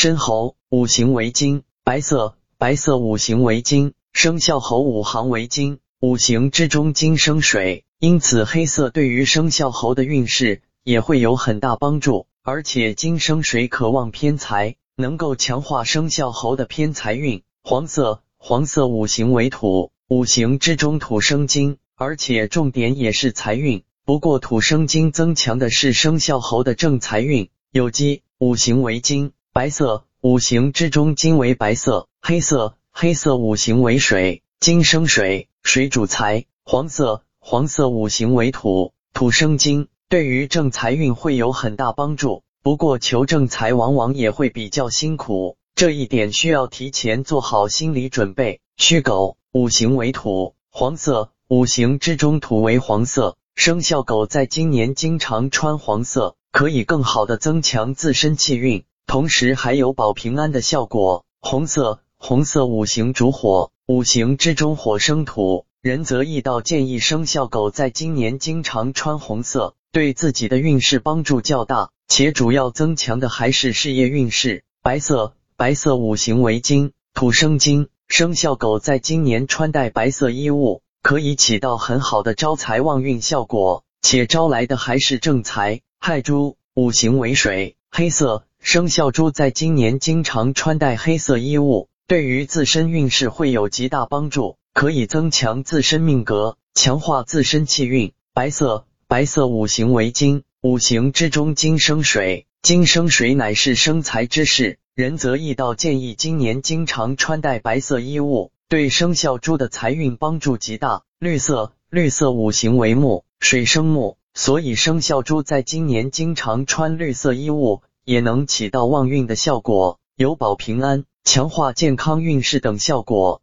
申猴，五行为金，白色，白色五行为金，生肖猴五行为金，五行之中金生水，因此黑色对于生肖猴的运势也会有很大帮助。而且金生水渴望偏财，能够强化生肖猴的偏财运。黄色，黄色五行为土，五行之中土生金，而且重点也是财运。不过土生金增强的是生肖猴的正财运。有机五行为金，白色五行之中金为白色，黑色黑色五行为水，金生水，水主财。黄色黄色五行为土，土生金。对于正财运会有很大帮助，不过求正财往往也会比较辛苦，这一点需要提前做好心理准备。戌狗五行为土，黄色五行之中土为黄色，生肖狗在今年经常穿黄色，可以更好的增强自身气运，同时还有保平安的效果。红色红色五行主火，五行之中火生土，仁则易道建议生肖狗在今年经常穿红色。对自己的运势帮助较大，且主要增强的还是事业运势。白色，白色五行为金，土生金，生肖狗在今年穿戴白色衣物，可以起到很好的招财旺运效果，且招来的还是正财。亥猪，五行为水，黑色，生肖猪在今年经常穿戴黑色衣物，对于自身运势会有极大帮助，可以增强自身命格，强化自身气运。白色。白色五行为金，五行之中金生水，金生水乃是生财之势。仁则易道建议今年经常穿戴白色衣物，对生肖猪的财运帮助极大。绿色，绿色五行为木，水生木，所以生肖猪在今年经常穿绿色衣物，也能起到旺运的效果，有保平安、强化健康运势等效果。